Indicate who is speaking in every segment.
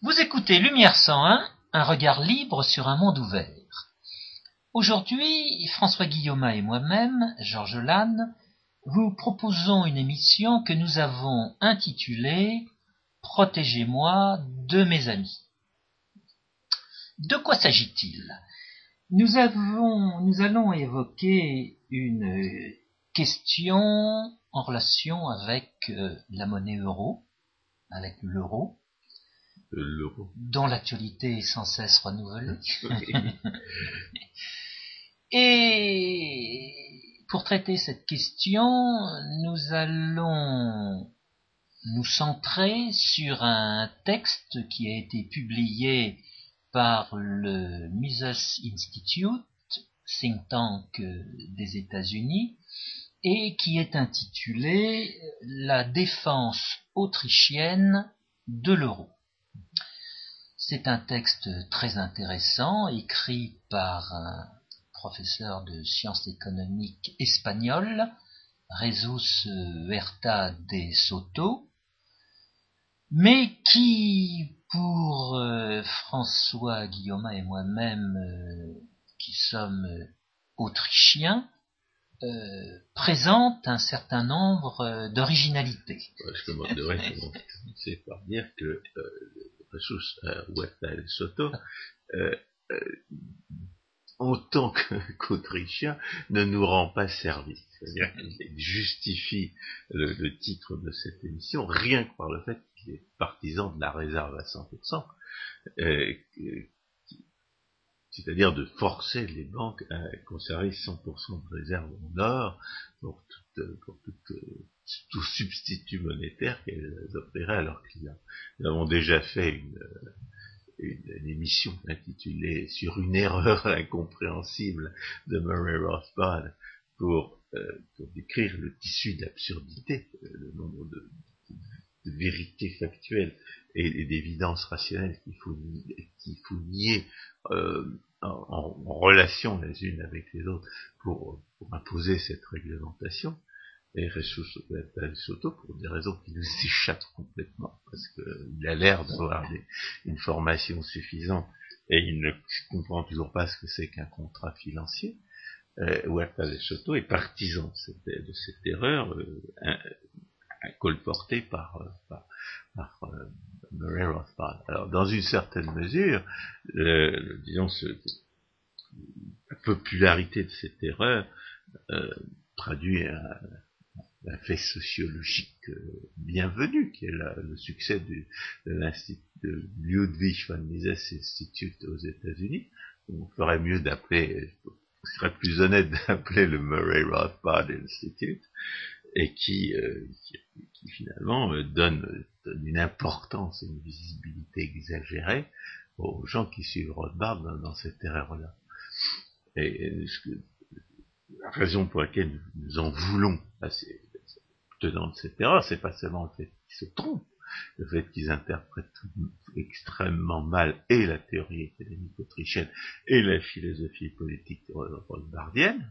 Speaker 1: Vous écoutez Lumière 101, un regard libre sur un monde ouvert. Aujourd'hui, François Guillaume et moi-même, Georges Lannes, vous proposons une émission que nous avons intitulée Protégez-moi de mes amis. De quoi s'agit-il? Nous, nous allons évoquer une question en relation avec euh, la monnaie euro, avec l'euro, dont l'actualité est sans cesse renouvelée. Et pour traiter cette question, nous allons nous centrer sur un texte qui a été publié par le Mises Institute, think tank des États-Unis, et qui est intitulé La défense autrichienne de l'euro. C'est un texte très intéressant, écrit par un professeur de sciences économiques espagnol, Jesus Huerta de Soto, mais qui, pour euh, François Guillaume et moi-même, euh, qui sommes autrichiens, euh, présente un certain nombre d'originalités.
Speaker 2: je commencer par dire que Jesus Huerta de Soto, en tant qu'Autrichien, ne nous rend pas service. C'est-à-dire justifie le, titre de cette émission rien que par le fait qu'il est partisan de la réserve à 100%, euh, c'est-à-dire de forcer les banques à conserver 100% de réserve en or pour, tout substitut monétaire qu'elles offriraient alors qu'ils avons déjà fait une, une, émission intitulée Sur une erreur incompréhensible de Murray Rothbard pour, euh, pour décrire le tissu d'absurdité, euh, le nombre de, vérités factuelles et, d'évidences rationnelles qu'il faut, faut nier euh, en, relation les unes avec les autres pour, imposer cette réglementation et Soto pour des raisons qui nous échappent complètement, parce qu'il a l'air d'avoir une formation suffisante et il ne comprend toujours pas ce que c'est qu'un contrat financier. Euh, de Soto est partisan de cette, erreur euh, colportée par, par, par euh, Murray Rothbard. Alors, dans une certaine mesure, disons, ce, la popularité de cette erreur euh, traduit un, un fait sociologique euh, bienvenu, qui est le succès du, de l'Institut Ludwig von Mises Institute aux États-Unis. On ferait mieux d'appeler, ce serait plus honnête d'appeler le Murray Rothbard Institute, et qui, euh, qui, finalement euh, donne, une importance et une visibilité exagérée aux gens qui suivent Rothbard dans, cette erreur-là. Et, la raison pour laquelle nous en voulons à ces, tenant de cette erreur, c'est pas seulement le fait qu'ils se trompent, le fait qu'ils interprètent extrêmement mal et la théorie économique autrichienne et la philosophie politique rothbardienne,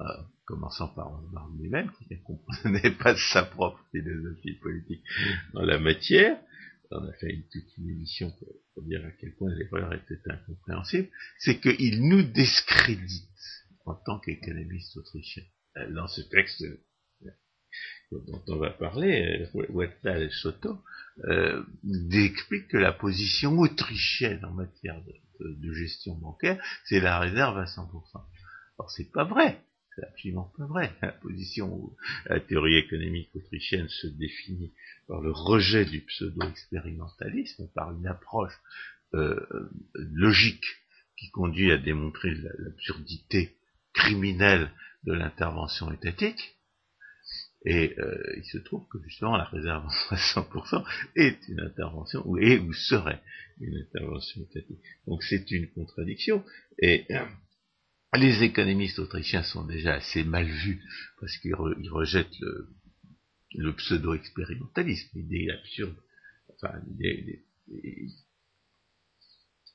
Speaker 2: euh, commençant par lui-même, qui ne comprenait pas sa propre philosophie politique dans la matière. On a fait une, toute une émission pour, dire à quel point l'erreur était incompréhensible, c'est qu'il nous discrédite en tant qu'économiste autrichien. Euh, dans ce texte dont on va parler, Wettal et Soto, euh, explique que la position autrichienne en matière de, gestion bancaire, c'est la réserve à 100%. Alors c'est pas vrai, c'est absolument pas vrai. La position, la théorie économique autrichienne se définit par le rejet du pseudo-expérimentalisme, par une approche euh, logique qui conduit à démontrer l'absurdité criminelle de l'intervention étatique, et euh, il se trouve que justement la réserve à 100% est une intervention, ou, est ou serait une intervention étatique. Donc c'est une contradiction. Et euh, les économistes autrichiens sont déjà assez mal vus parce qu'ils rejettent le, pseudo-expérimentalisme, l'idée absurde, enfin l'idée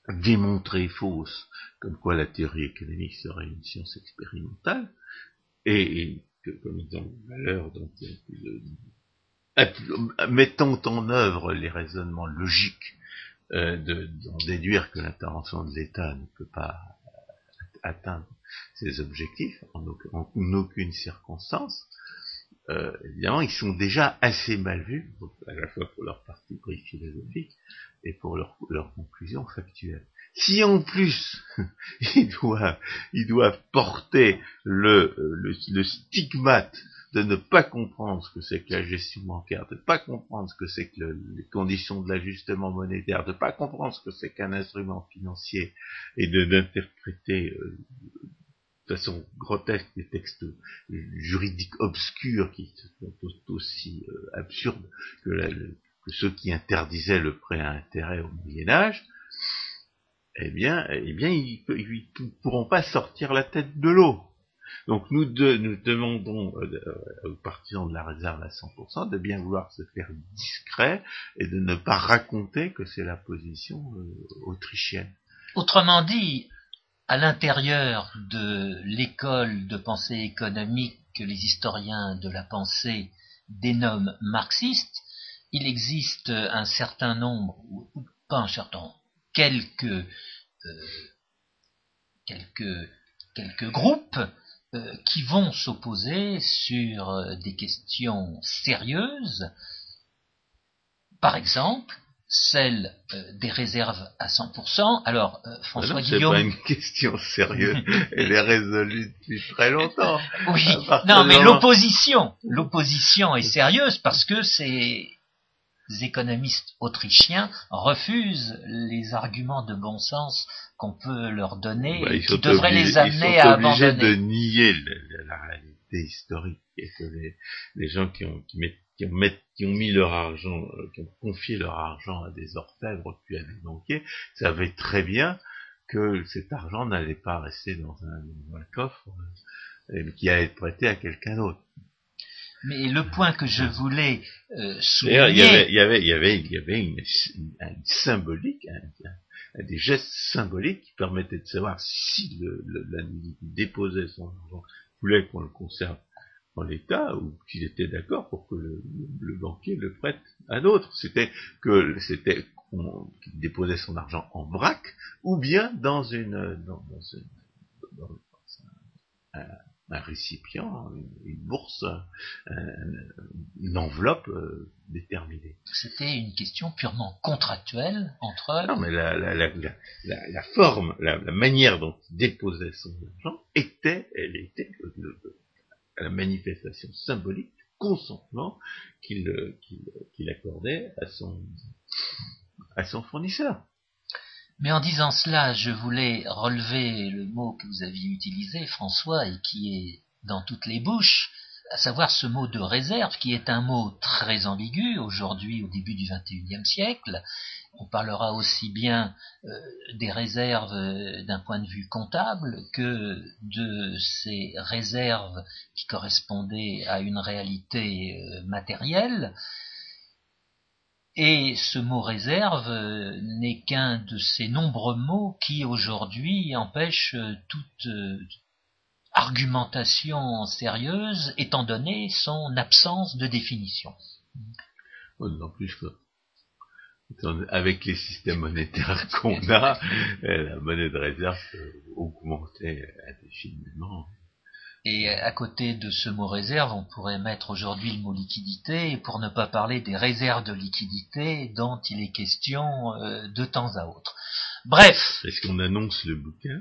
Speaker 2: démontrée fausse, comme quoi la théorie économique serait une science expérimentale, et comme ils ont valeur, donc, mettons en œuvre les raisonnements logiques euh, d'en déduire que l'intervention de l'État ne peut pas atteindre ses objectifs en, aucune circonstance, euh, évidemment, ils sont déjà assez mal vus, à la fois pour leur parti pris philosophique et pour leur, leur conclusion factuelle. Si en plus ils doivent, porter le stigmate de ne pas comprendre ce que c'est que la gestion bancaire, de ne pas comprendre ce que c'est que les conditions de l'ajustement monétaire, de ne pas comprendre ce que c'est qu'un instrument financier et de d'interpréter euh, de façon grotesque des textes juridiques obscurs qui sont aussi euh, absurdes que, que, ceux qui interdisaient le prêt à intérêt au Moyen Âge, eh bien, eh bien, ils ne pourront pas sortir la tête de l'eau. Donc nous, nous demandons euh, aux partisans de la réserve à 100% de bien vouloir se faire discret et de ne pas raconter que c'est la position euh, autrichienne.
Speaker 1: Autrement dit, à l'intérieur de l'école de pensée économique que les historiens de la pensée dénomment marxiste, il existe un certain nombre, ou pas un certain, quelques, euh, quelques, quelques groupes euh, qui vont s'opposer sur euh, des questions sérieuses, par exemple celle euh, des réserves à 100%. Alors, François Guillaume...
Speaker 2: C'est pas une question sérieuse, elle est résolue depuis très longtemps.
Speaker 1: Oui, non, mais l'opposition, l'opposition est sérieuse parce que ces économistes autrichiens refusent les arguments de bon sens qu'on peut leur donner bah, qui devrait les amener à abandonner.
Speaker 2: Ils sont obligés de nier la, réalité historique et que les, gens qui ont, qui, qui, ont qui ont mis leur argent, euh, qui ont confié leur argent à des orfèvres puis à des banquiers, savaient très bien que cet argent n'allait pas rester dans un, coffre, euh, mais qui allait être prêté à quelqu'un d'autre.
Speaker 1: Mais le point que je voulais euh, souligner... Il y avait,
Speaker 2: il y avait, il y avait, il y avait une, symbolique, des gestes symboliques qui permettaient de savoir si le, l'individu déposait son argent, voulait qu'on le conserve en l'état ou qu'il était d'accord pour que le, banquier le prête à d'autres. C'était que c'était qu'il déposait son argent en vrac ou bien dans une dans, dans, un, un récipient, une, bourse, une enveloppe euh, déterminée.
Speaker 1: C'était une question purement contractuelle entre...
Speaker 2: Non, mais la, la, la, la forme, la, manière dont il déposait son argent était, elle était la manifestation symbolique consentement qu'il qu'il accordait à son, à son fournisseur.
Speaker 1: Mais en disant cela, je voulais relever le mot que vous aviez utilisé, François, et qui est dans toutes les bouches, à savoir ce mot de réserve, qui est un mot très ambigu aujourd'hui au début du XXIe siècle. On parlera aussi bien euh, des réserves euh, d'un point de vue comptable que de ces réserves qui correspondaient à une réalité euh, matérielle. Et ce mot réserve euh, n'est qu'un de ces nombreux mots qui aujourd'hui empêchent euh, toute euh, argumentation sérieuse étant donné son absence de définition.
Speaker 2: En plus avec les systèmes monétaires qu'on a, la monnaie de réserve augmenter indéfiniment.
Speaker 1: Et à côté de ce mot réserve, on pourrait mettre aujourd'hui le mot liquidité, pour ne pas parler des réserves de liquidité dont il est question euh, de temps à autre. Bref.
Speaker 2: Est-ce qu'on annonce le bouquin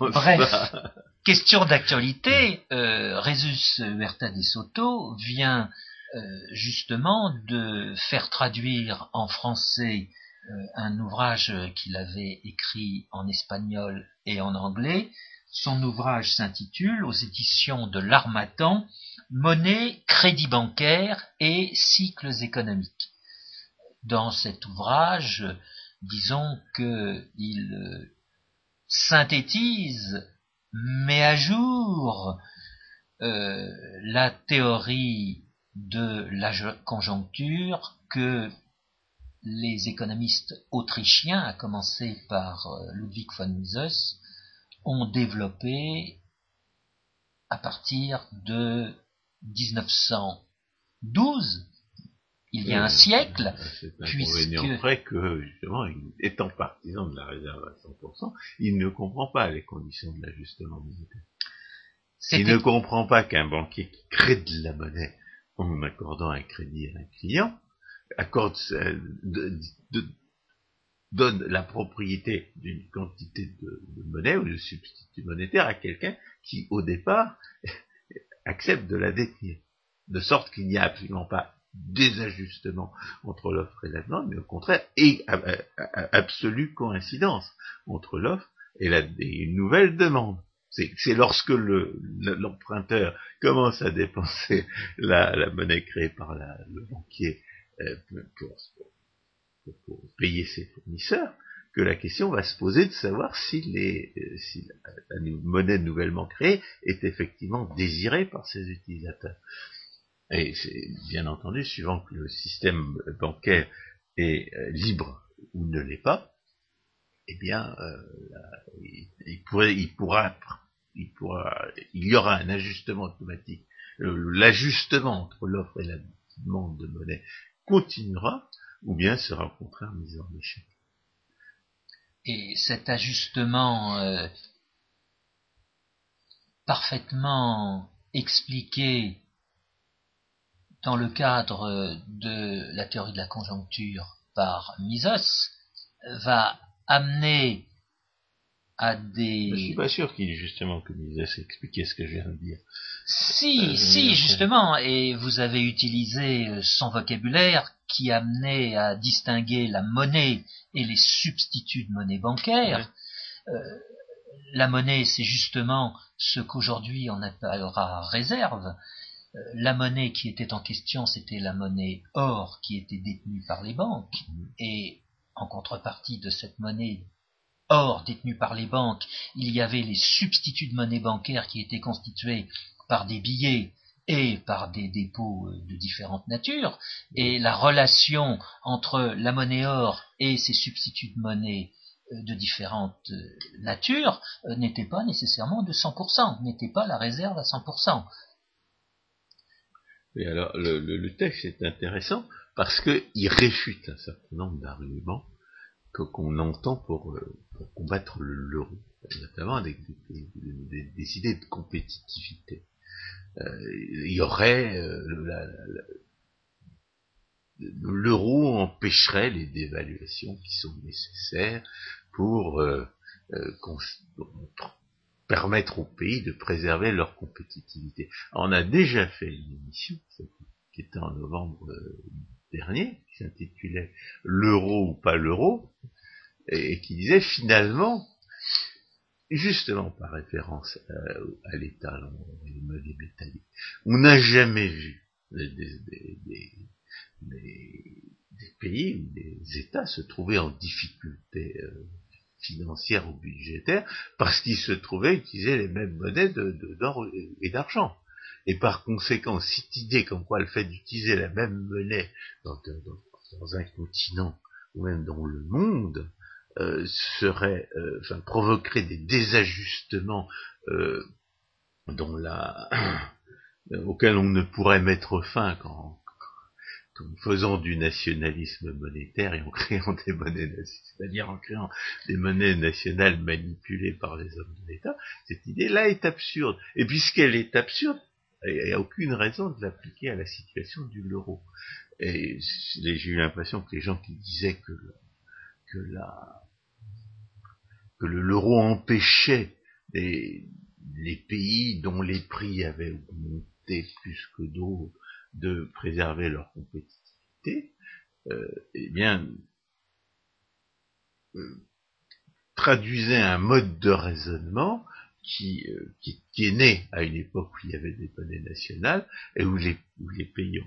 Speaker 1: Bref. Question d'actualité, euh, Resus Huerta de Soto vient euh, justement de faire traduire en français euh, un ouvrage qu'il avait écrit en espagnol et en anglais, son ouvrage s'intitule, aux éditions de l'Armatan, Monnaie, crédit bancaire et cycles économiques. Dans cet ouvrage, disons qu'il euh, synthétise, met à jour euh, la théorie de la conjoncture que les économistes autrichiens, à commencer par euh, Ludwig von Mises, ont développé à partir de 1912, il y a un siècle.
Speaker 2: C'est inconvénient vrai que, justement, étant partisan de la réserve à 100%, il ne comprend pas les conditions de l'ajustement monétaire. Il ne comprend pas qu'un banquier qui crée de la monnaie en accordant un crédit à un client, accorde, donne la propriété d'une quantité de, monnaie ou de substitut monétaire à quelqu'un qui, au départ, accepte de la détenir. De sorte qu'il n'y a absolument pas désajustement entre l'offre et la demande, mais au contraire, et absolue coïncidence entre l'offre et, la, une nouvelle demande. C'est lorsque l'emprunteur commence à dépenser la, monnaie créée par le banquier euh, pour, payer ses fournisseurs que la question va se poser de savoir si, les, euh, si la, monnaie nouvellement créée est effectivement désirée par ses utilisateurs. Et c'est bien entendu, suivant que le système bancaire est euh, libre ou ne l'est pas, eh bien, pourrait, il pourra il, pourra, il y aura un ajustement automatique. L'ajustement entre l'offre et la demande de monnaie continuera, ou bien sera au contraire mis en échec.
Speaker 1: Et cet ajustement euh, parfaitement expliqué dans le cadre de la théorie de la conjoncture par Mises va amener à des...
Speaker 2: Je suis pas sûr qu'il justement que Mises expliqué ce que je viens de dire.
Speaker 1: Si, euh, si, justement, et vous avez utilisé euh, son vocabulaire qui amenait à distinguer la monnaie et les substituts de monnaie bancaire. Euh, la monnaie, c'est justement ce qu'aujourd'hui on appellera réserve. la monnaie qui était en question, c'était la monnaie or qui était détenue par les banques. Et en contrepartie de cette monnaie or détenue par les banques, il y avait les substituts de monnaie bancaire qui étaient constitués par des billets et par des dépôts euh, de différentes natures, et la relation entre la monnaie or et ses substituts de monnaie euh, de différentes euh, natures n'était pas nécessairement de 100%, n'était pas la réserve à 100%.
Speaker 2: Et alors, le, texte est intéressant parce qu'il réfute un certain nombre d'arguments qu'on entend pour, combattre l'euro, notamment avec des idées de compétitivité. Euh, il y aurait euh, l'euro empêcherait les dévaluations qui sont nécessaires pour euh, permettre aux pays de préserver leur compétitivité. on a déjà fait une émission qui était en novembre dernier, qui s'intitulait L'euro ou pas l'euro, et qui disait finalement justement par référence euh, à l'État, les monnaies métalliques. On n'a jamais vu des, pays ou des États se trouver en difficulté euh, financière ou budgétaire parce qu'ils se trouvaient utiliser les mêmes monnaies d'or et d'argent. Et par conséquent, cette idée comme quoi le fait d'utiliser la même monnaie dans, dans, un continent ou même dans le monde euh, serait, euh, enfin, provoquerait des désajustements euh, dont la, auxquels on ne pourrait mettre fin qu'en, faisant du nationalisme monétaire et en créant des monnaies, c'est-à-dire en créant des monnaies nationales manipulées par les hommes de l'État, cette idée-là est absurde. Et puisqu'elle est absurde, il n'y a aucune raison de l'appliquer à la situation du l'euro. Et j'ai eu l'impression que les gens qui disaient que, que la, que l'euro empêchait les, pays dont les prix avaient augmenté plus que d'autres de préserver leur compétitivité, euh, eh bien, euh, traduisait un mode de raisonnement qui, euh, qui, est né à une époque où il y avait des monnaies nationales et où les, où les pays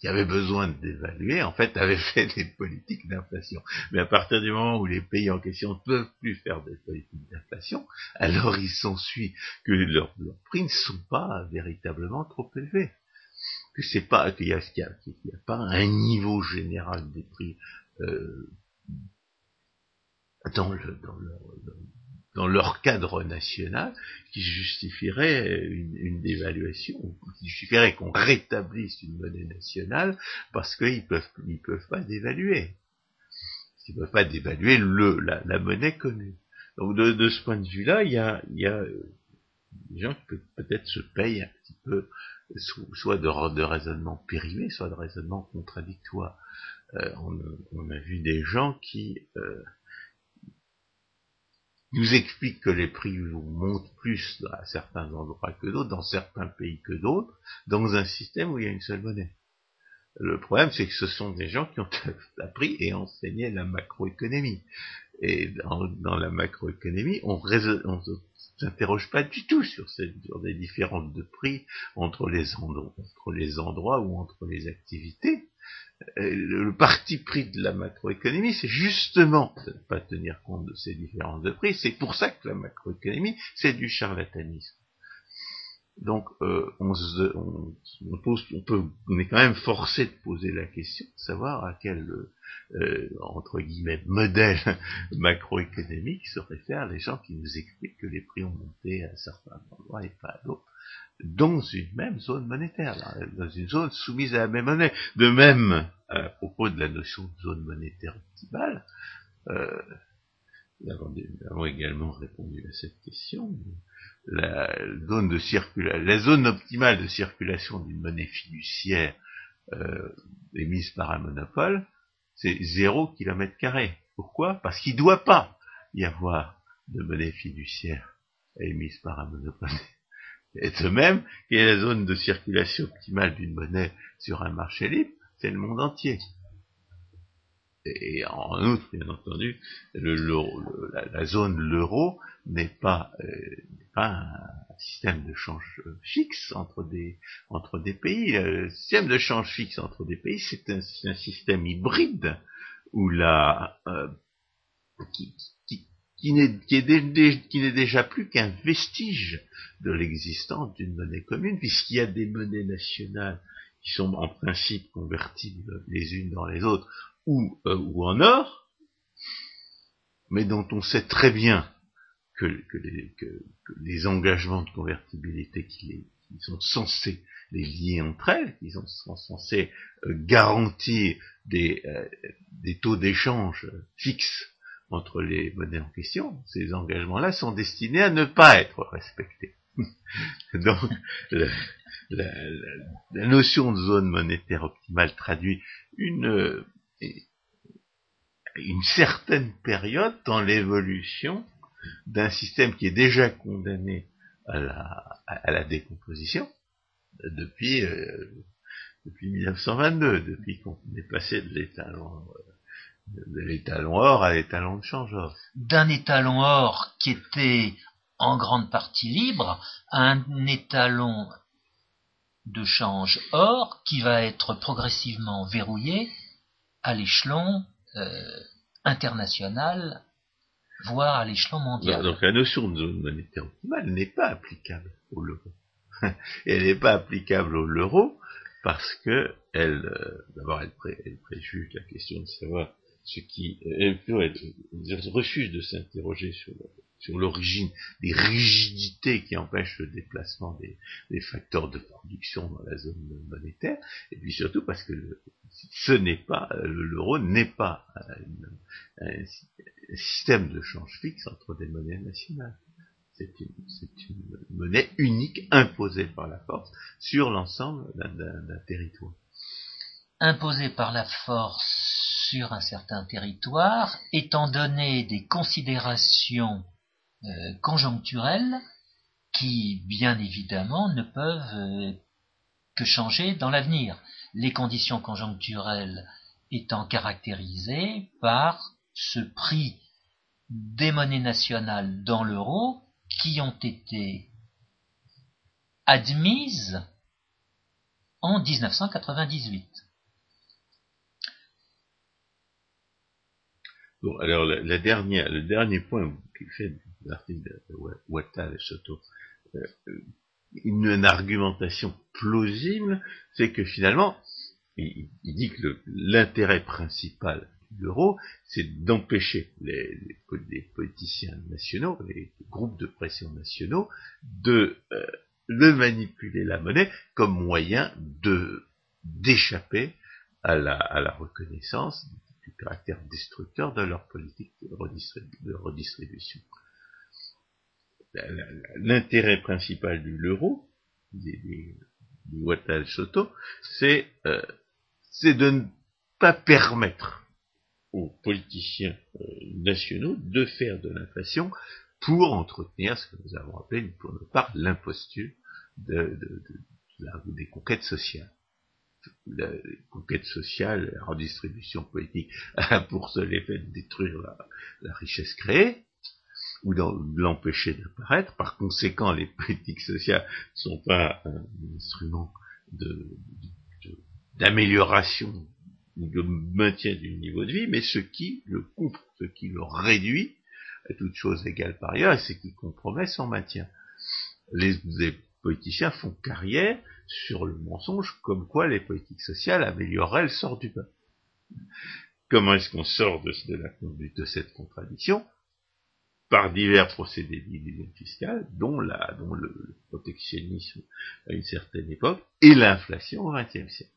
Speaker 2: qui avaient besoin de dévaluer, en fait, avaient fait des politiques d'inflation. Mais à partir du moment où les pays en question ne peuvent plus faire des politiques d'inflation, alors il s'ensuit que leurs, prix ne sont pas véritablement trop élevés. Que c'est pas qu'il n'y a, a, pas un niveau général des prix euh, dans, le, dans, dans leur cadre national qui justifierait une, une dévaluation, qui justifierait qu'on rétablisse une monnaie nationale parce qu'ils peuvent ils peuvent pas dévaluer. Ils peuvent pas dévaluer le la, la monnaie commune. Donc de, de, ce point de vue-là, il y a, il y a des gens qui peut-être se payent un petit peu, soit de, de raisonnement périmé, soit de raisonnement contradictoire. Euh, on, on, a vu des gens qui euh, nous expliquent que les prix montent plus à certains endroits que d'autres, dans certains pays que d'autres, dans un système où il y a une seule monnaie. Le problème, c'est que ce sont des gens qui ont appris et enseigné la macroéconomie. Et dans, la macroéconomie, on, on s'interroge pas du tout sur, cette, des différences de prix entre les endroits ou entre les activités. Euh, le parti pris de la macroéconomie, c'est justement de ne pas tenir compte de ces différences de prix. C'est pour ça que la macroéconomie, c'est du charlatanisme. Donc, euh, on, est quand même forcé de poser la question, de savoir à quel, euh, entre guillemets, modèle macroéconomique se réfèrent les gens qui nous expliquent que les prix ont monté à certains endroits et pas à d'autres, dans une même zone monétaire, dans une zone soumise à la même monnaie. De même, à propos de la notion de zone monétaire optimale, euh, nous avons également répondu à cette question la zone de circulation, la zone optimale de circulation d'une monnaie fiduciaire euh, émise par un monopole, c'est 0 km carré. Pourquoi? Parce qu'il ne doit pas y avoir de monnaie fiduciaire émise par un monopole. Et de même, y a la zone de circulation optimale d'une monnaie sur un marché libre, c'est le monde entier. Et en outre, bien entendu, le, la, zone l'euro n'est pas, euh, pas un système de change fixe entre des, entre des pays. Le système de change fixe entre des pays, c'est un, un, système hybride où la, euh, qui, qui, n'est qui déjà plus qu'un vestige de l'existence d'une monnaie commune, puisqu'il y a des monnaies nationales qui sont en principe convertibles les unes dans les autres, ou, euh, ou en or, mais dont on sait très bien que, les, engagements de convertibilité qui, les, sont censés les lier entre elles, qui sont, sont censés euh, garantir des, euh, des taux d'échange fixes entre les monnaies en question, ces engagements-là sont destinés à ne pas être respectés. Donc, la, la, la, notion de zone monétaire optimale traduit une, une certaine période dans l'évolution d'un système qui est déjà condamné à la, à la décomposition depuis, euh, depuis 1922, depuis qu'on est passé de l'étalon de l'étalon or à l'étalon de change or.
Speaker 1: D'un étalon or qui était en grande partie libre à un étalon de change or qui va être progressivement verrouillé à l'échelon euh, international, voire à l'échelon mondial.
Speaker 2: Donc la notion de zone monétaire optimale n'est pas applicable au l'euro. elle n'est pas applicable au l'euro parce que elle, euh, d'abord, elle, pré, elle, préjuge la question de savoir ce qui, elle refuse de s'interroger sur sur l'origine des rigidités qui empêchent le déplacement des, facteurs de production dans la zone monétaire, et puis surtout parce que ce n'est pas l'euro n'est pas un, un, système de change fixe entre des monnaies nationales. C'est une, une, monnaie unique imposée par la force sur l'ensemble d'un territoire.
Speaker 1: Imposée par la force sur un certain territoire, étant donné des considérations euh, conjoncturelles qui, bien évidemment, ne peuvent euh, que changer dans l'avenir. Les conditions conjoncturelles étant caractérisées par ce prix des monnaies nationales dans l'euro qui ont été admises en 1998.
Speaker 2: Bon, alors la, la le dernier point qui fait l'article de Wattal et Soto, euh, une, argumentation plausible, c'est que finalement, il, dit que l'intérêt principal l'euro, c'est d'empêcher les, politiciens nationaux, les groupes de pression nationaux, de, de manipuler la monnaie comme moyen de d'échapper à la, à la reconnaissance caractère destructeur de leur politique de, redistribution. L'intérêt principal de l'euro, du Wattal Soto, c'est euh, de ne pas permettre aux politiciens euh, nationaux de faire de l'inflation pour entretenir ce que nous avons appelé, pour notre part, l'imposture de, de, de, des conquêtes sociales la conquête sociale, la redistribution politique pour seul effet de détruire la, richesse créée ou de l'empêcher d'apparaître. Par conséquent, les politiques sociales ne sont pas un instrument d'amélioration ou de maintien du niveau de vie, mais ce qui le coupe, ce qui le réduit à toute chose égale par ailleurs, et ce qui compromet son maintien. Les, les politiciens font carrière sur le mensonge comme quoi les politiques sociales amélioreraient le sort du peuple. Comment est-ce qu'on sort de, de cette contradiction? Par divers procédés d'illusion fiscale, dont, le, protectionnisme à une certaine époque et l'inflation au XXe siècle.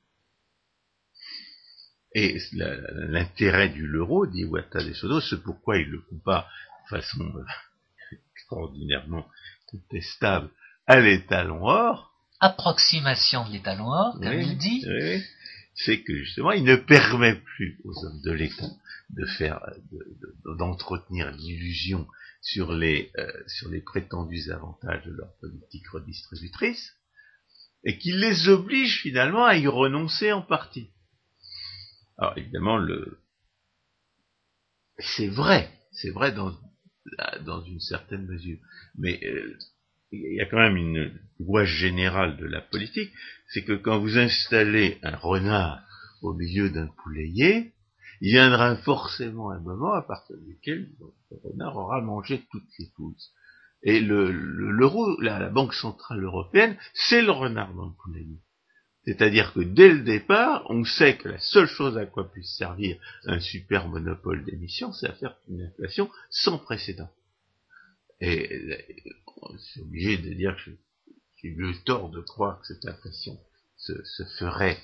Speaker 2: Et l'intérêt du l'euro, dit Ouattara de Sodo, c'est pourquoi il le compare de façon euh, extraordinairement contestable à l'étalon or,
Speaker 1: approximation de l'étalon or, comme il dit,
Speaker 2: c'est que justement, il ne permet plus aux hommes de l'État de faire, d'entretenir l'illusion sur les, euh, sur les prétendus avantages de leur politique redistributrice, et qu'il les oblige finalement à y renoncer en partie. Alors évidemment, le, c'est vrai, c'est vrai dans, dans une certaine mesure, mais euh, il y a quand même une loi générale de la politique, c'est que quand vous installez un renard au milieu d'un poulailler, il viendra forcément un moment à partir duquel le renard aura mangé toutes les poules. Et l'euro, le, la, la, Banque Centrale Européenne, c'est le renard dans le poulailler. C'est-à-dire que dès le départ, on sait que la seule chose à quoi puisse servir un super monopole d'émission, c'est à faire une inflation sans précédent. Et c'est obligé de dire que j'ai eu tort de croire que cette inflation se, ferait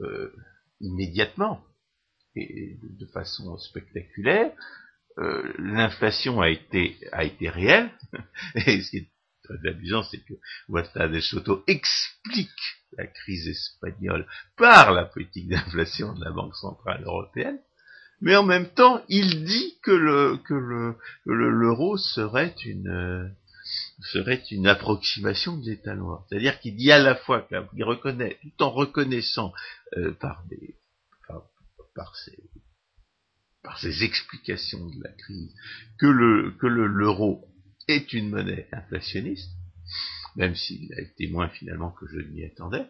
Speaker 2: euh, immédiatement et de, façon spectaculaire. Euh, l'inflation a été a été réelle et ce qui est très amusant c'est que Ouattara de Soto explique la crise espagnole par la politique d'inflation de la Banque centrale européenne mais en même temps il dit que le que le l'euro serait une serait une approximation de l'état noir. C'est-à-dire qu'il dit à la fois qu'il reconnaît, tout en reconnaissant euh, par des par, ses, par ses explications de la crise que le que l'euro est une monnaie inflationniste, même s'il a été moins finalement que je m'y attendais,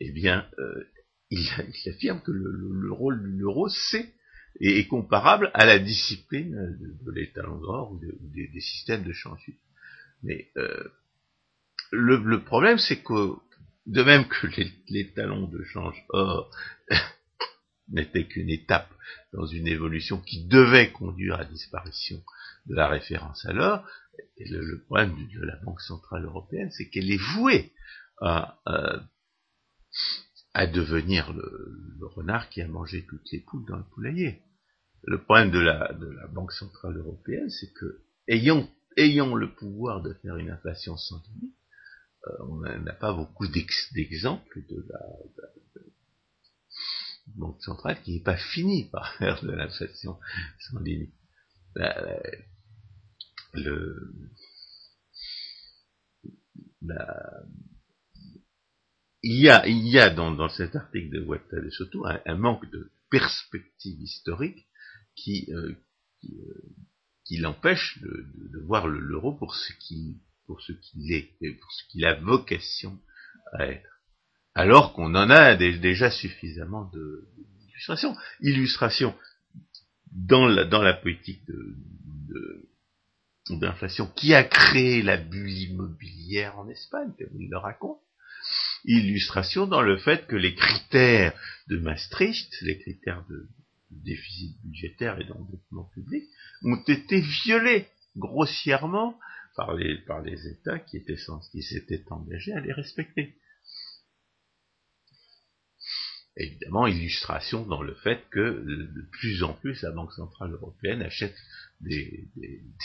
Speaker 2: eh bien euh, il, affirme que le, rôle de l'euro c'est est, comparable à la discipline de, l'état noir ou des, des systèmes de change mais euh, le, problème, c'est que de même que les, talons de change or n'étaient qu'une étape dans une évolution qui devait conduire à la disparition de la référence à l'or, le, problème de la Banque Centrale Européenne, c'est qu'elle est vouée à, à, devenir le, renard qui a mangé toutes les poules dans le poulailler. Le problème de la, de la Banque Centrale Européenne, c'est que, ayant ayant le pouvoir de faire une inflation sans limite, euh, on n'a pas beaucoup d'exemples de la, banque centrale qui n'est pas finie par faire de l'inflation sans limite. le, il y a, il y a dans, dans cet article de Ouattara surtout un, un, manque de perspective historique qui, euh, qui euh, qui l'empêche de, voir l'euro pour ce qu'il pour ce qu'il est pour ce qu'il a vocation à être. Alors qu'on en a déjà suffisamment d'illustrations. Illustration dans la, dans la politique d'inflation qui a créé la bulle immobilière en Espagne, comme il le raconte. Illustration dans le fait que les critères de Maastricht, les critères de déficit budgétaire et d'endettement public, ont été violés grossièrement par les, par les États qui étaient qui s'étaient engagés à les respecter. Évidemment, illustration dans le fait que de plus en plus la Banque Centrale Européenne achète des,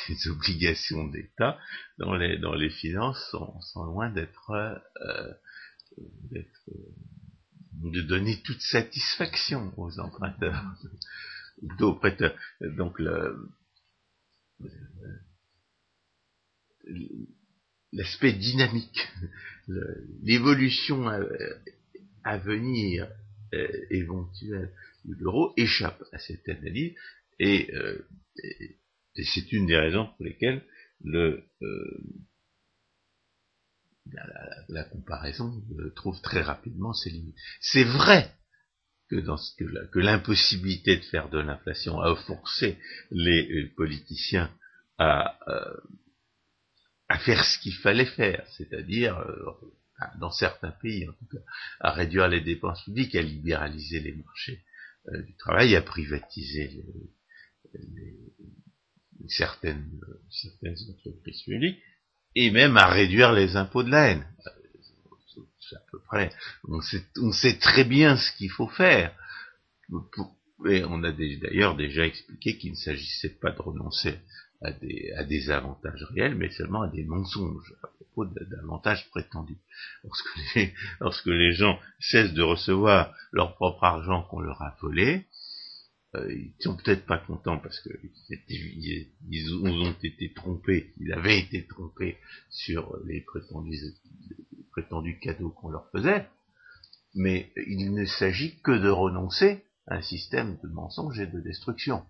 Speaker 2: obligations d'État dont les, dans les finances sont, loin d'être euh, de donner toute satisfaction aux emprunteurs, aux prêteurs. Donc l'aspect dynamique, l'évolution à, venir euh, éventuelle de l'euro échappe à cette analyse euh, et, c'est une des raisons pour lesquelles le, euh, la, comparaison trouve très rapidement ses limites. C'est vrai que, dans ce, que l'impossibilité de faire de l'inflation a forcé les politiciens à, à faire ce qu'il fallait faire, c'est-à-dire, euh, dans certains pays en tout cas, à réduire les dépenses publiques, à libéraliser les marchés euh, du travail, à privatiser certaines, certaines entreprises publiques, et même à réduire les impôts de la haine. C'est à peu près. On sait, très bien ce qu'il faut faire. et on a d'ailleurs déjà expliqué qu'il ne s'agissait pas de renoncer à des, avantages réels, mais seulement à des mensonges à propos d'avantages prétendus. Lorsque les, gens cessent de recevoir leur propre argent qu'on leur a volé, ils sont peut-être pas contents parce que ils, ont été trompés, ils avaient été trompés sur les prétendus, cadeaux qu'on leur faisait, mais il ne s'agit que de renoncer à un système de mensonges et de destruction.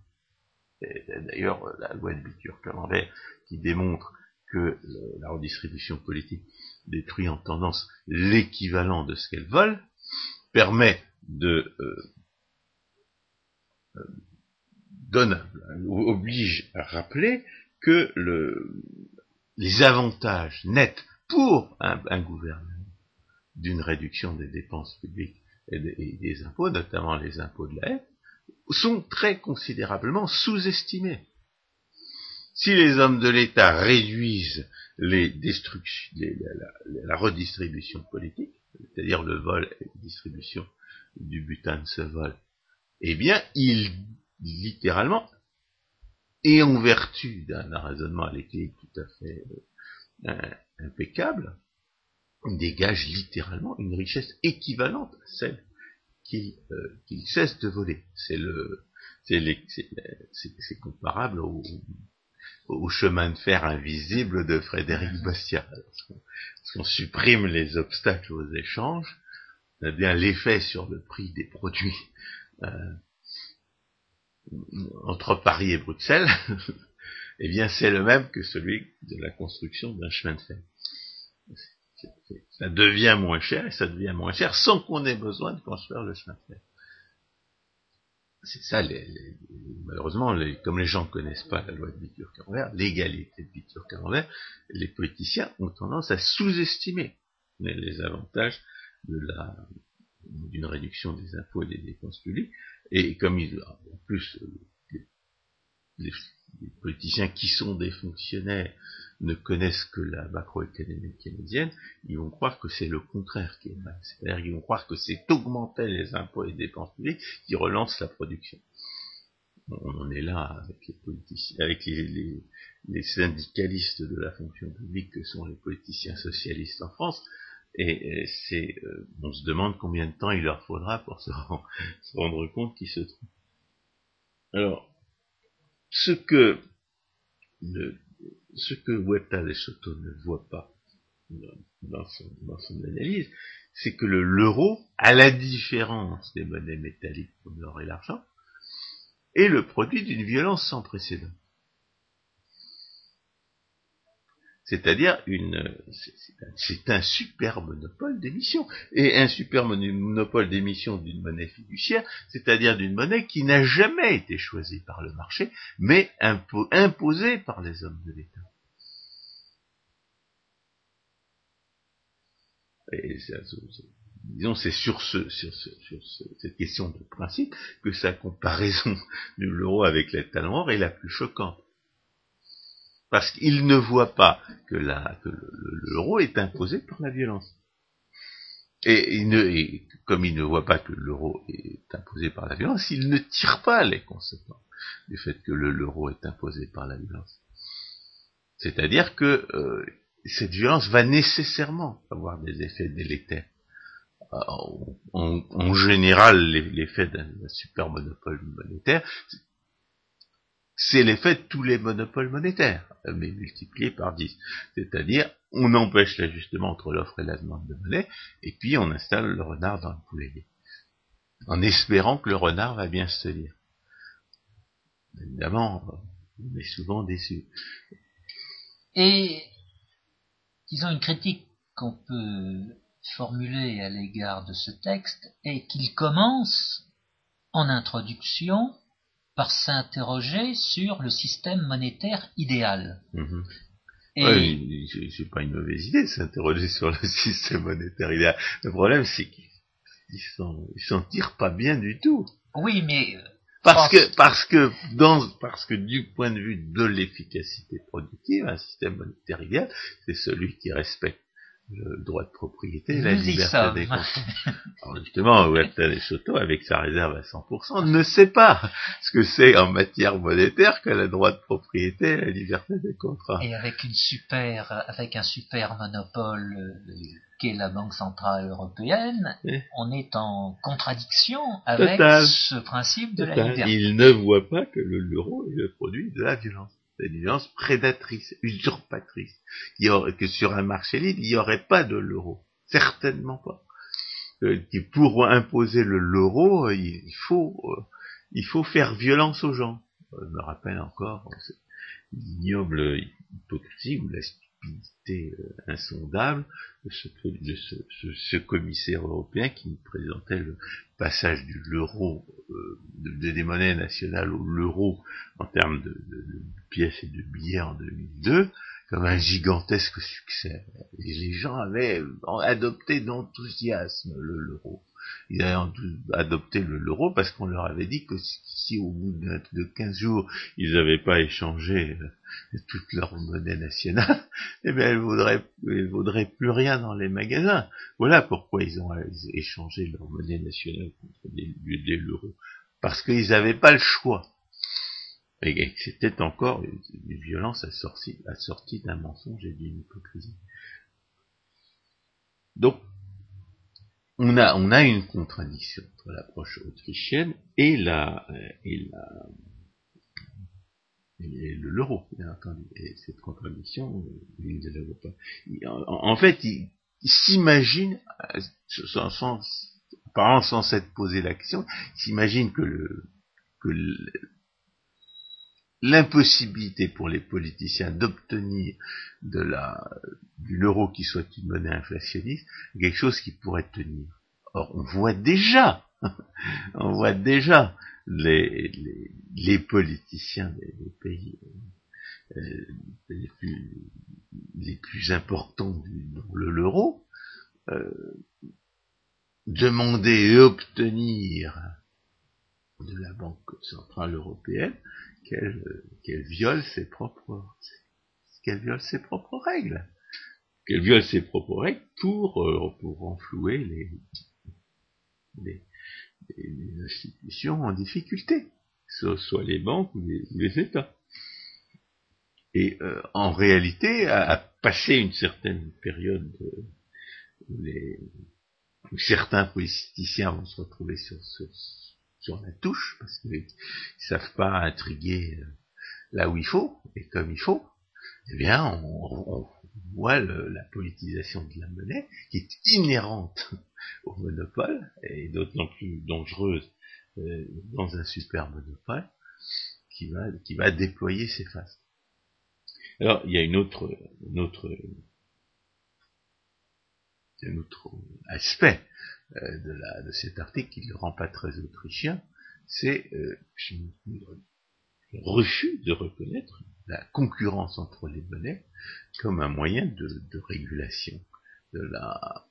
Speaker 2: D'ailleurs la loi de Bitur-Camembert qui démontre que la redistribution politique détruit en tendance l'équivalent de ce qu'elle vole, permet de euh, euh, donne, oblige à rappeler que le, les avantages nets pour un, gouvernement d'une réduction des dépenses publiques et, des impôts, notamment les impôts de la haie, sont très considérablement sous-estimés. Si les hommes de l'État réduisent les la, redistribution politique, c'est-à-dire le vol et la distribution du butin de ce vol, eh bien, ils, littéralement, et en vertu d'un raisonnement l'équilibre tout à fait euh, impeccable, dégagent littéralement une richesse équivalente à celle qu'il euh, cesse de voler. C'est le, c'est comparable au, chemin de fer invisible de Frédéric Bastiat. Lorsqu'on supprime les obstacles aux échanges, eh bien l'effet sur le prix des produits euh, entre Paris et Bruxelles, eh bien c'est le même que celui de la construction d'un chemin de fer ça devient moins cher et ça devient moins cher sans qu'on ait besoin de construire le chemin de fer. C'est ça, les, malheureusement, comme les gens ne connaissent pas la loi de Bitur-Camembert, l'égalité de Bitur-Camembert, les politiciens ont tendance à sous-estimer les, avantages de la d'une réduction des impôts et des dépenses publiques, et comme ils, en plus, les politiciens qui sont des fonctionnaires ne connaissent que la macroéconomie keynésienne, ils vont croire que c'est le contraire qui est mal. C'est-à-dire qu'ils vont croire que c'est augmenter les impôts et les dépenses publiques qui relance la production. On en est là avec les politiciens, avec les, syndicalistes de la fonction publique que sont les politiciens socialistes en France, et, c'est, euh, on se demande combien de temps il leur faudra pour se, rendre compte qu'ils se trompent. Alors, ce que le, ce que Huerta de Soto ne voit pas dans son, analyse, c'est que l'euro, à la différence des monnaies métalliques comme l'or et l'argent, est le produit d'une violence sans précédent. C'est-à-dire une, c'est un super monopole d'émission. Et un super monopole d'émission d'une monnaie fiduciaire, c'est-à-dire d'une monnaie qui n'a jamais été choisie par le marché, mais imposée par les hommes de l'État. Et disons, c'est sur, ce, sur, cette question de principe que sa comparaison de l'euro avec l'état noir est la plus choquante. Parce qu'il ne voit pas que, l'euro est imposé par la violence. Et, comme il ne voit pas que l'euro est imposé par la violence, il ne tire pas les conséquences du fait que l'euro est imposé par la violence. C'est-à-dire que euh, cette violence va nécessairement avoir des effets délétères. Euh, en, général, l'effet d'un super monopole monétaire, c'est l'effet de tous les monopoles monétaires, mais multiplié par 10. C'est-à-dire, on empêche l'ajustement entre l'offre et la demande de monnaie, et puis on installe le renard dans le poulailler, en espérant que le renard va bien se tenir. Évidemment, on est souvent déçu.
Speaker 1: Et, disons, une critique qu'on peut formuler à l'égard de ce texte est qu'il commence, en introduction, par s'interroger sur le système monétaire idéal.
Speaker 2: Mhm. Et... c'est pas une mauvaise idée de s'interroger sur le système monétaire idéal. Le problème, c'est qu'ils s'en tirent pas bien du tout.
Speaker 1: Oui, mais
Speaker 2: parce que, parce que, dans, parce que du point de vue de l'efficacité productive, un système monétaire idéal, c'est celui qui respecte le droit de propriété, la liberté des Alors justement, Huerta Soto, avec sa réserve à 100%, ne sait pas ce que c'est en matière monétaire que le droit de propriété et la liberté des contrats.
Speaker 1: Et avec une super, avec un super monopole euh, qu'est la Banque Centrale Européenne, on est en contradiction avec ce principe de la liberté.
Speaker 2: Il ne voit pas que l'euro est le produit de la violence une prédatrice, usurpatrice, que sur un marché libre, il n'y aurait pas de l'euro. Certainement pas. Euh, pour imposer l'euro, il faut, euh, il faut faire violence aux gens. Je me rappelle encore l'ignoble hypocrisie ou la euh, insondable de, ce, commissaire européen qui nous présentait le passage de l'euro, de, des monnaies nationales au l'euro en termes de, pièces et de billets en 2002 comme un gigantesque succès. Et les gens avaient adopté d'enthousiasme l'euro. Ils avaient adopté l'euro parce qu'on leur avait dit que si au bout de 15 jours, ils n'avaient pas échangé euh, toute leur monnaie nationale, eh bien, elle vaudrait, elle vaudrait plus rien dans les magasins. Voilà pourquoi ils ont échangé leur monnaie nationale contre l'euro. Parce qu'ils n'avaient pas le choix. Et c'était encore une violence assortie, assortie d'un mensonge et d'une hypocrisie. Donc, on a, on a une contradiction entre l'approche autrichienne et la, et la, et l'euro. Et cette contradiction, il ne. En, fait, il, s'imagine, sans, sans, sans s'être posé la question, il s'imagine que le, que l'impossibilité pour les politiciens d'obtenir de la, de l'euro qui soit une monnaie inflationniste, quelque chose qui pourrait tenir. Or, on voit déjà, on voit déjà les, les, politiciens des, pays euh, les, plus, les plus importants de l'euro euh, demander et obtenir de la Banque centrale européenne qu'elle viole ses propres qu'elle viole ses propres règles. Qu'elle viole ses propres règles pour euh, pour renflouer les, les, institutions en difficulté soit, les banques ou les, États. Et euh, en réalité à, passer une certaine période où, les, où certains politiciens vont se retrouver sur, sur sur la touche, parce qu'ils savent pas intriguer euh, là où il faut, et comme il faut, eh bien, on, voit la politisation de la monnaie, qui est inhérente au monopole, et d'autant plus dangereuse euh, dans un super monopole, qui va, qui va déployer ses faces. Alors, il y a une autre, une autre, un autre aspect euh, de, la, de cet article qui ne le rend pas très autrichien, c'est euh, refus de reconnaître la concurrence entre les monnaies comme un moyen de, régulation de la,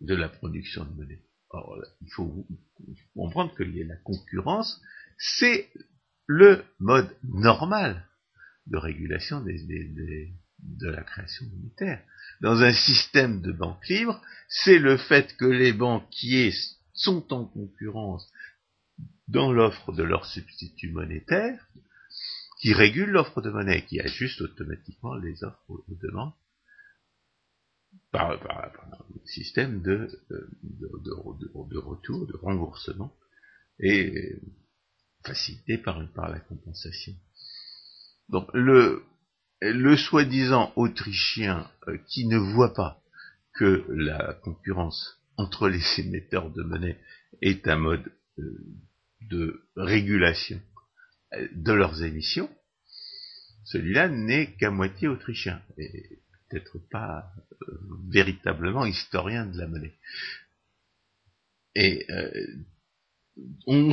Speaker 2: de la, production de monnaie. Or, il faut comprendre que la concurrence, c'est le mode normal de régulation de la création monétaire. Dans un système de banque libre, c'est le fait que les banquiers sont en concurrence dans l'offre de leur substitut monétaire qui régule l'offre de monnaie, qui ajuste automatiquement les offres aux demandes par, un système de, retour, de remboursement, et facilité par la compensation. Donc le, le soi-disant autrichien euh, qui ne voit pas que la concurrence entre les émetteurs de monnaie est un mode euh, de régulation euh, de leurs émissions, celui-là n'est qu'à moitié autrichien et peut-être pas véritablement historien de la monnaie. Et on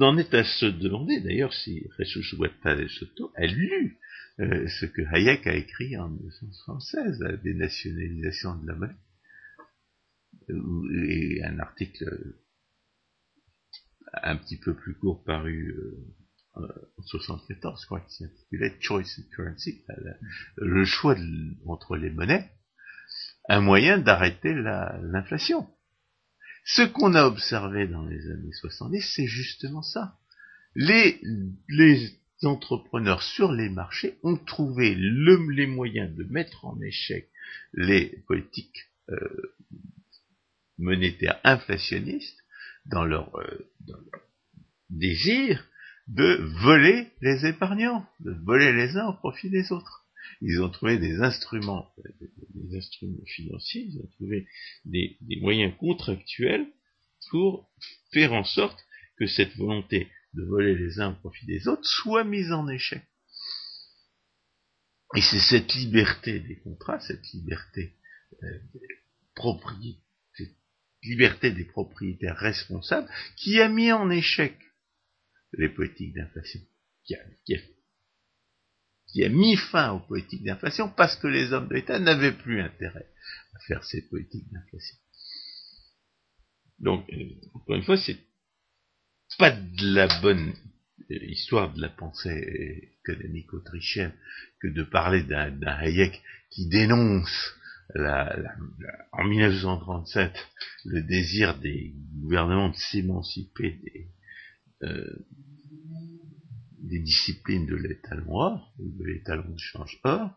Speaker 2: en est à se demander, d'ailleurs, si Jesus de Soto a lu euh, ce que Hayek a écrit en 1976, la dénationalisation de la monnaie, et un article un petit peu plus court paru euh, en 74, je crois, qui s'intitulait Choice in Currency, le choix entre les monnaies, un moyen d'arrêter l'inflation. Ce qu'on a observé dans les années 70, c'est justement ça. Les, entrepreneurs sur les marchés ont trouvé les moyens de mettre en échec les politiques euh, monétaires inflationnistes dans leur, euh, dans leur, désir de voler les épargnants, de voler les uns au profit des autres. Ils ont trouvé des instruments, des instruments financiers, ils ont trouvé des, moyens contractuels pour faire en sorte que cette volonté de voler les uns au profit des autres soit mise en échec. Et c'est cette liberté des contrats, cette liberté euh, liberté des propriétaires responsables qui a mis en échec les politiques d'inflation, qui a mis fin aux politiques d'inflation parce que les hommes de l'État n'avaient plus intérêt à faire ces politiques d'inflation. Donc, euh, encore une fois, c'est pas de la bonne histoire de la pensée économique autrichienne que de parler d'un Hayek qui dénonce en 1937 le désir des gouvernements de s'émanciper des, euh, des disciplines de l'étalon ou de l'étalon de change or,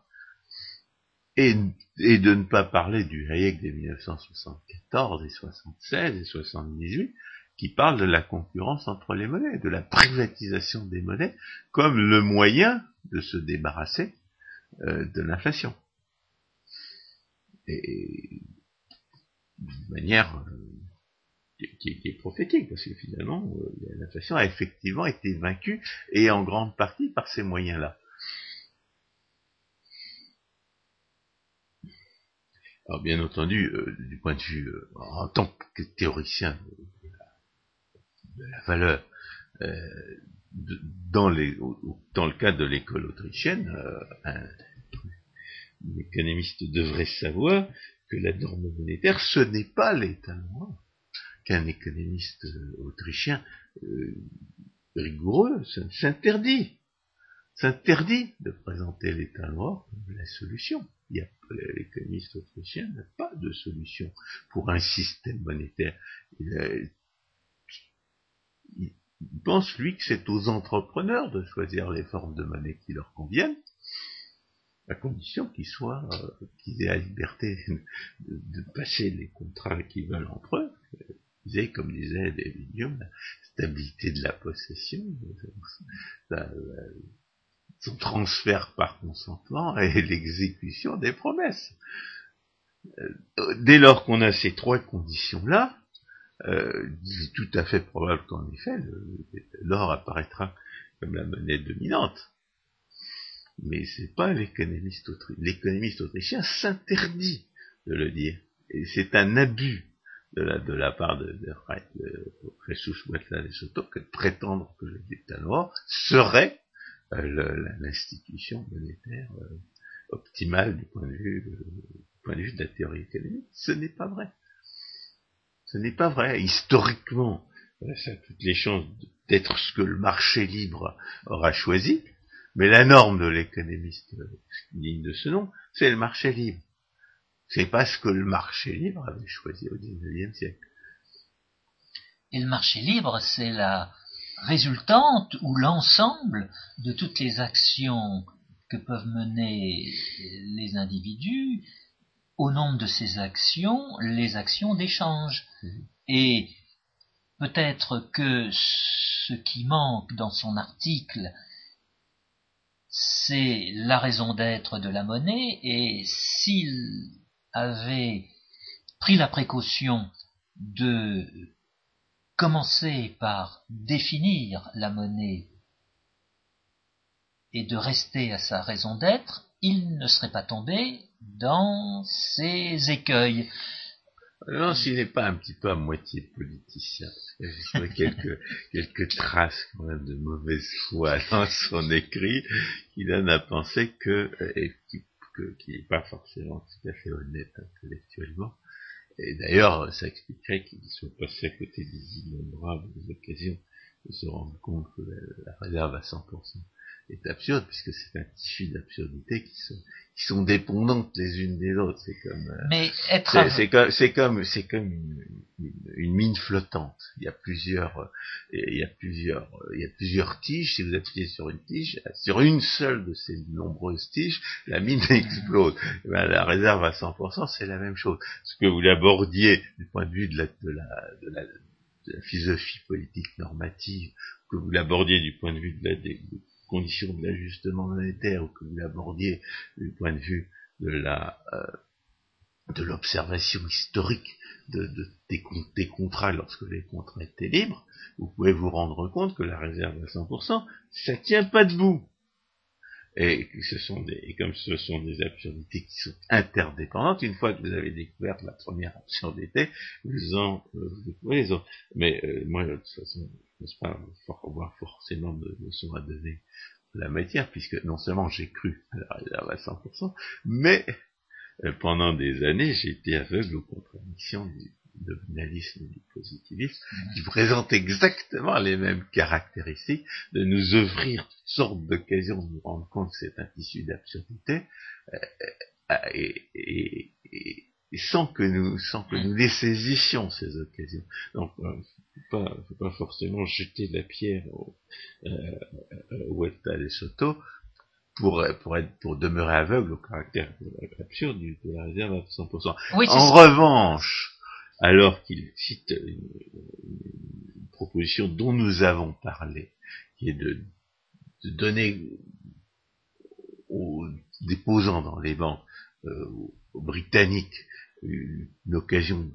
Speaker 2: et, de ne pas parler du Hayek des 1974 et 76 et 78, qui parle de la concurrence entre les monnaies, de la privatisation des monnaies comme le moyen de se débarrasser euh, de l'inflation. Et d'une manière euh, qui, est prophétique, parce que finalement, euh, l'inflation a effectivement été vaincue, et en grande partie par ces moyens-là. Alors bien entendu, du point de vue, en tant que théoricien de la valeur. Euh, dans, le cas de l'école autrichienne, euh, un, économiste devrait savoir que la norme monétaire, ce n'est pas l'état noir qu'un économiste euh, autrichien rigoureux s'interdit. S'interdit de présenter l'état noir comme la solution. L'économiste autrichien n'a pas de solution pour un système monétaire. Il pense, lui, que c'est aux entrepreneurs de choisir les formes de monnaie qui leur conviennent, à condition qu'ils soient, euh, qu'ils aient la liberté de, passer les contrats qu'ils veulent entre eux. Comme disait David la stabilité de la possession, son transfert par consentement et l'exécution des promesses. Euh, dès lors qu'on a ces trois conditions-là, euh, il est tout à fait probable qu'en effet, l'or apparaîtra comme la monnaie dominante. Mais c'est pas l'économiste autrichien. L'économiste autrichien s'interdit de le dire. C'est un abus de la, de la part de, de, de Jesus et Soto que de prétendre que le dictat noir serait euh, l'institution monétaire euh, optimale du point de vue, du point de vue de la théorie économique. Ce n'est pas vrai. Ce n'est pas vrai. Historiquement, ça a toutes les chances d'être ce que le marché libre aura choisi, mais la norme de l'économiste digne de ce nom, c'est le marché libre. C'est pas ce que le marché libre avait choisi au XIXe siècle.
Speaker 1: Et le marché libre, c'est la résultante ou l'ensemble de toutes les actions que peuvent mener les individus. Au nombre de ces actions, les actions d'échange. Mhm. Et peut-être que ce qui manque dans son article, c'est la raison d'être de la monnaie, et s'il avait pris la précaution de commencer par définir la monnaie et de rester à sa raison d'être, il ne serait pas tombé dans ces écueils.
Speaker 2: Non, s'il n'est pas un petit peu à moitié politicien, il y a quelques, quelques traces quand même de mauvaise foi dans son écrit qui donne à penser que, et qui, n'est pas forcément tout à fait honnête intellectuellement. Et d'ailleurs, ça expliquerait qu'ils sont passés à côté des innombrables occasions de se rendre compte que la, la réserve à 100% est absurde, puisque c'est un tissu d'absurdité qui sont, qui sont dépendantes les unes des autres. C'est comme, euh,
Speaker 1: mais être
Speaker 2: c'est, comme, c'est comme, c'est comme une, une, mine flottante. Il y a plusieurs, euh, il y a plusieurs, euh, il y a plusieurs tiges. Si vous appuyez sur une tige, sur une seule de ces nombreuses tiges, la mine explose. Eh ben, la réserve à 100%, c'est la même chose. Ce que vous l'abordiez du point de vue de la, de la, de la, de la philosophie politique normative, que vous l'abordiez du point de vue de la, conditions de l'ajustement monétaire ou que vous l'abordiez du point de vue de la euh, de l'observation historique de, des, contrats lorsque les contrats étaient libres, vous pouvez vous rendre compte que la réserve à 100%, ça tient pas debout. Et, ce sont des, et comme ce sont des absurdités qui sont interdépendantes, une fois que vous avez découvert la première absurdité, vous en euh, vous découvrez les autres. Mais euh, moi, de toute façon, je ne pense pas avoir forcément de leçons à donner la matière, puisque non seulement j'ai cru à la réserve à 100%, mais euh, pendant des années, j'ai été aveugle aux contradictions du nominalisme et du positivisme, qui présentent exactement les mêmes caractéristiques, de nous offrir toutes sortes d'occasions de nous rendre compte que c'est un tissu d'absurdité, euh, euh, sans que nous sans que nous les saisissions ces occasions. Donc, euh, faut pas, faut pas forcément jeter la pierre au, euh, et Soto pour pour être pour demeurer aveugle au caractère absurde de la réserve à 100%. en revanche, alors qu'il cite une, proposition dont nous avons parlé, qui est de, de donner aux déposants dans les banques, euh, aux britanniques, une, occasion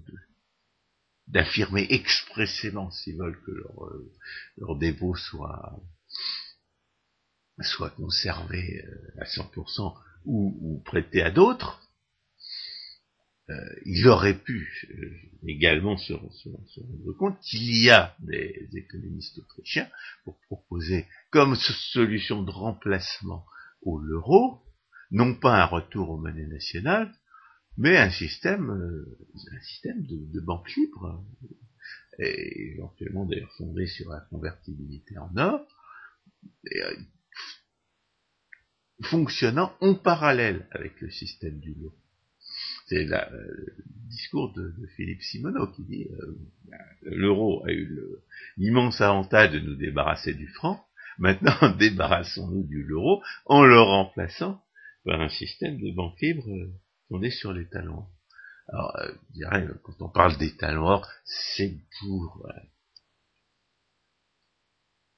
Speaker 2: d'affirmer expressément, s'ils veulent, que leur, euh, leur dépôt soit, soit conservé euh, à 100% ou, ou prêté à d'autres, euh, il aurait pu également se, rendre compte qu'il y a des économistes autrichiens pour proposer comme solution de remplacement au l'euro, non pas un retour aux monnaies nationales, mais un système, euh, un système de, de, banque libre, et éventuellement d'ailleurs fondé sur la convertibilité en or, et, euh, fonctionnant en parallèle avec le système du lot. C'est euh, le discours de, Philippe Simoneau qui dit bah, l'euro a eu l'immense avantage de nous débarrasser du franc, maintenant débarrassons-nous du l'euro en le remplaçant par un système de banque libre on est sur les talons. Alors, euh, je dirais, quand on parle des talons c'est pour... Euh,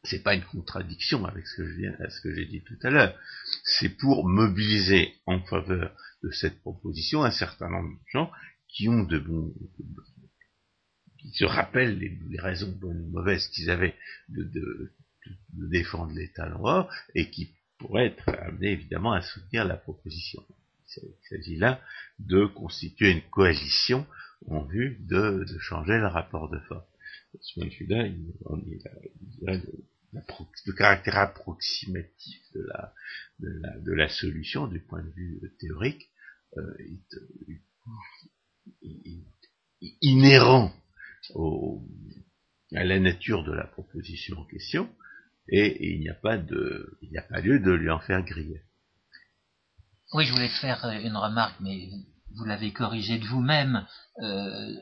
Speaker 2: c'est pas une contradiction avec ce que j'ai dit tout à l'heure. C'est pour mobiliser en faveur de cette proposition un certain nombre de gens qui ont de bons, qui se rappellent les, raisons bonnes ou mauvaises qu'ils avaient de, défendre les talons or et qui pourraient être amenés évidemment à soutenir la proposition. Il s'agit là de constituer une coalition en vue de, changer le rapport de force. De ce point de vue-là, le caractère approximatif de la, de la, de la solution du point de vue théorique euh, inhérent au, à la nature de la proposition en question, et, il n'y a de, il n'y a pas lieu de lui en faire griller.
Speaker 1: Oui, je voulais faire euh, une remarque, mais vous l'avez corrigé de vous-même. Euh,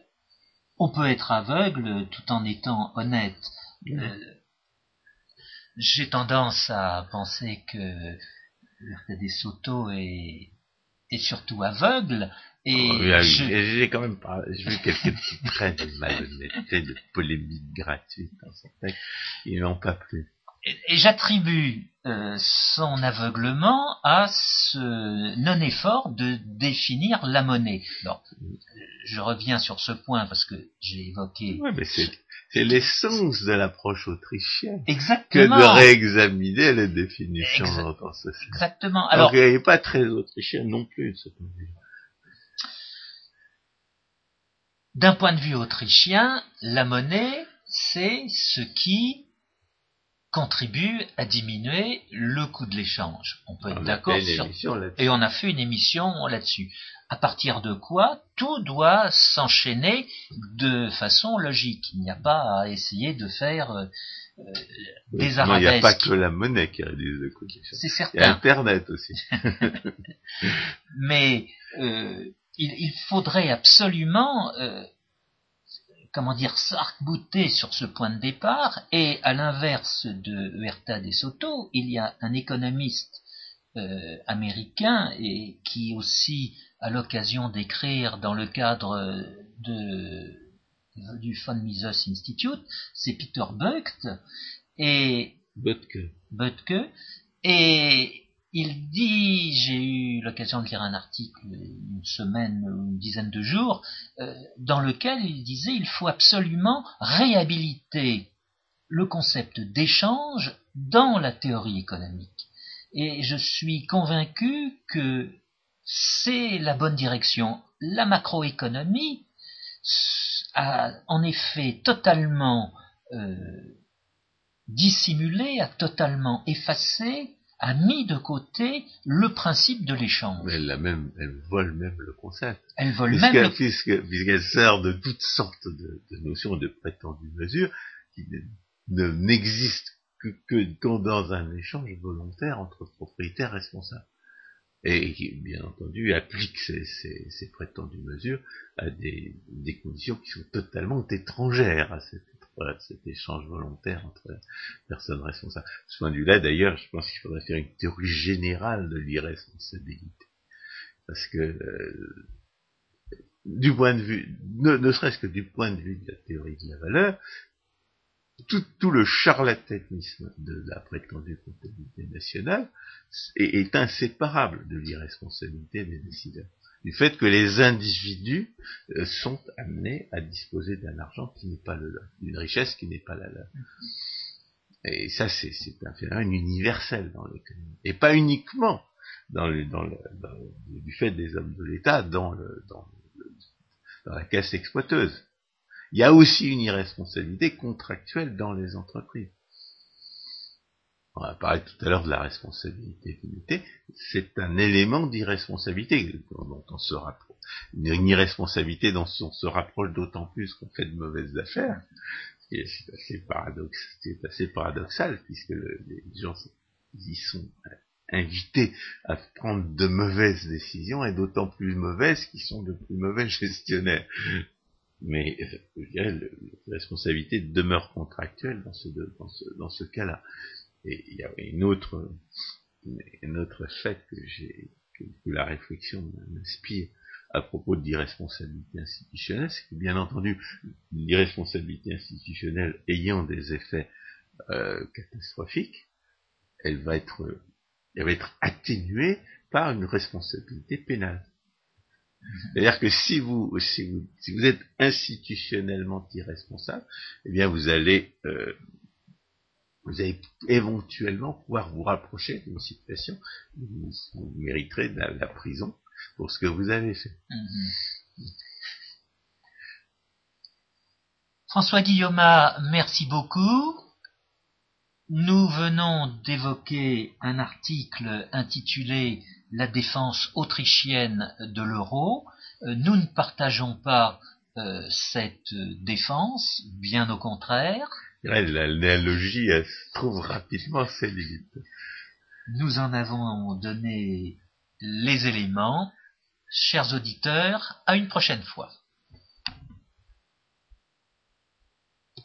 Speaker 1: on peut être aveugle tout en étant honnête. Euh, j'ai tendance à penser que des Soto est, est surtout aveugle. Et
Speaker 2: oh, j'ai quand même pas, j'ai vu quelques petits traits de malhonnêteté, de polémique gratuite dans son texte. Ils n'ont pas plu
Speaker 1: et j'attribue euh, son aveuglement à ce non-effort de définir la monnaie. Bon, je reviens sur ce point parce que j'ai évoqué.
Speaker 2: Oui, mais c'est, l'essence de l'approche autrichienne.
Speaker 1: Exactement.
Speaker 2: Que de réexaminer les définitions
Speaker 1: Exactement.
Speaker 2: Alors, il n'est pas très autrichienne non plus, ce point de vue.
Speaker 1: D'un point de vue autrichien, la monnaie, c'est ce qui contribue à diminuer le coût de l'échange. On peut être d'accord sur... Et on a fait une émission là-dessus. À partir de quoi tout doit s'enchaîner de façon logique. Il n'y a pas à essayer de faire euh, euh, des arabesques.
Speaker 2: Il n'y a pas que la monnaie qui réduit le coût de l'échange.
Speaker 1: C'est certain.
Speaker 2: Il y a Internet aussi.
Speaker 1: Mais euh, il, il, faudrait absolument comment dire, sarc sur ce point de départ, et à l'inverse de Huerta de Soto, il y a un économiste euh, américain et qui aussi a l'occasion d'écrire dans le cadre de, du Von Mises Institute, c'est Peter Bucht et Butke, et il dit, j'ai eu l'occasion de lire un article une semaine ou une dizaine de jours, euh, dans lequel il disait il faut absolument réhabiliter le concept d'échange dans la théorie économique. Et je suis convaincu que c'est la bonne direction. La macroéconomie a en effet totalement euh, dissimulé, a totalement effacé a mis de côté le principe de l'échange.
Speaker 2: Elle, même, elle vole même le concept.
Speaker 1: Elle vole même le...
Speaker 2: Puisqu'elle sert de toutes sortes de, notions de prétendues mesures qui n'existent que, dans un échange volontaire entre propriétaires responsables. Et qui, bien entendu, applique ces, prétendues mesures à des, des, conditions qui sont totalement étrangères à cette voilà, cet échange volontaire entre personnes responsables. ce point de vue-là, d'ailleurs, je pense qu'il faudrait faire une théorie générale de l'irresponsabilité. Parce que, euh, du point de vue, ne, serait-ce que du point de vue de la théorie de la valeur, tout, le charlatanisme de la prétendue comptabilité nationale est inséparable de l'irresponsabilité des décideurs du fait que les individus euh, sont amenés à disposer d'un argent qui n'est pas le leur, d'une richesse qui n'est pas la leur. Et ça, c'est, un phénomène universel dans l'économie. Et pas uniquement dans le, dans le, du fait des hommes de l'État dans, le, dans, dans la caisse exploiteuse. Il y a aussi une irresponsabilité contractuelle dans les entreprises on a parlé tout à l'heure de la responsabilité limitée, c'est un élément d'irresponsabilité dont on se rapproche. Une irresponsabilité dont on se rapproche d'autant plus qu'on fait de mauvaises affaires. C'est assez, paradoxal, puisque les gens y sont invités à prendre de mauvaises décisions, et d'autant plus mauvaises qu'ils sont de plus mauvais gestionnaires. Mais je dirais, la responsabilité demeure contractuelle dans ce cas-là. Et il y a une autre, un autre fait que j'ai, que, la réflexion m'inspire à propos de l'irresponsabilité institutionnelle, c'est que bien entendu, l'irresponsabilité institutionnelle ayant des effets euh, catastrophiques, elle va être, elle va être atténuée par une responsabilité pénale. C'est-à-dire que si vous, si vous, si vous êtes institutionnellement irresponsable, eh bien vous allez euh, vous allez éventuellement pouvoir vous rapprocher d'une situation où vous, mériterez la, prison pour ce que vous avez fait. Mm-hmm.
Speaker 1: François Guillaume, merci beaucoup. Nous venons d'évoquer un article intitulé La défense autrichienne de l'euro. Euh, nous ne partageons pas euh, cette défense, bien au contraire.
Speaker 2: L'analogie trouve rapidement ses limites.
Speaker 1: Nous en avons donné les éléments. Chers auditeurs, à une prochaine fois.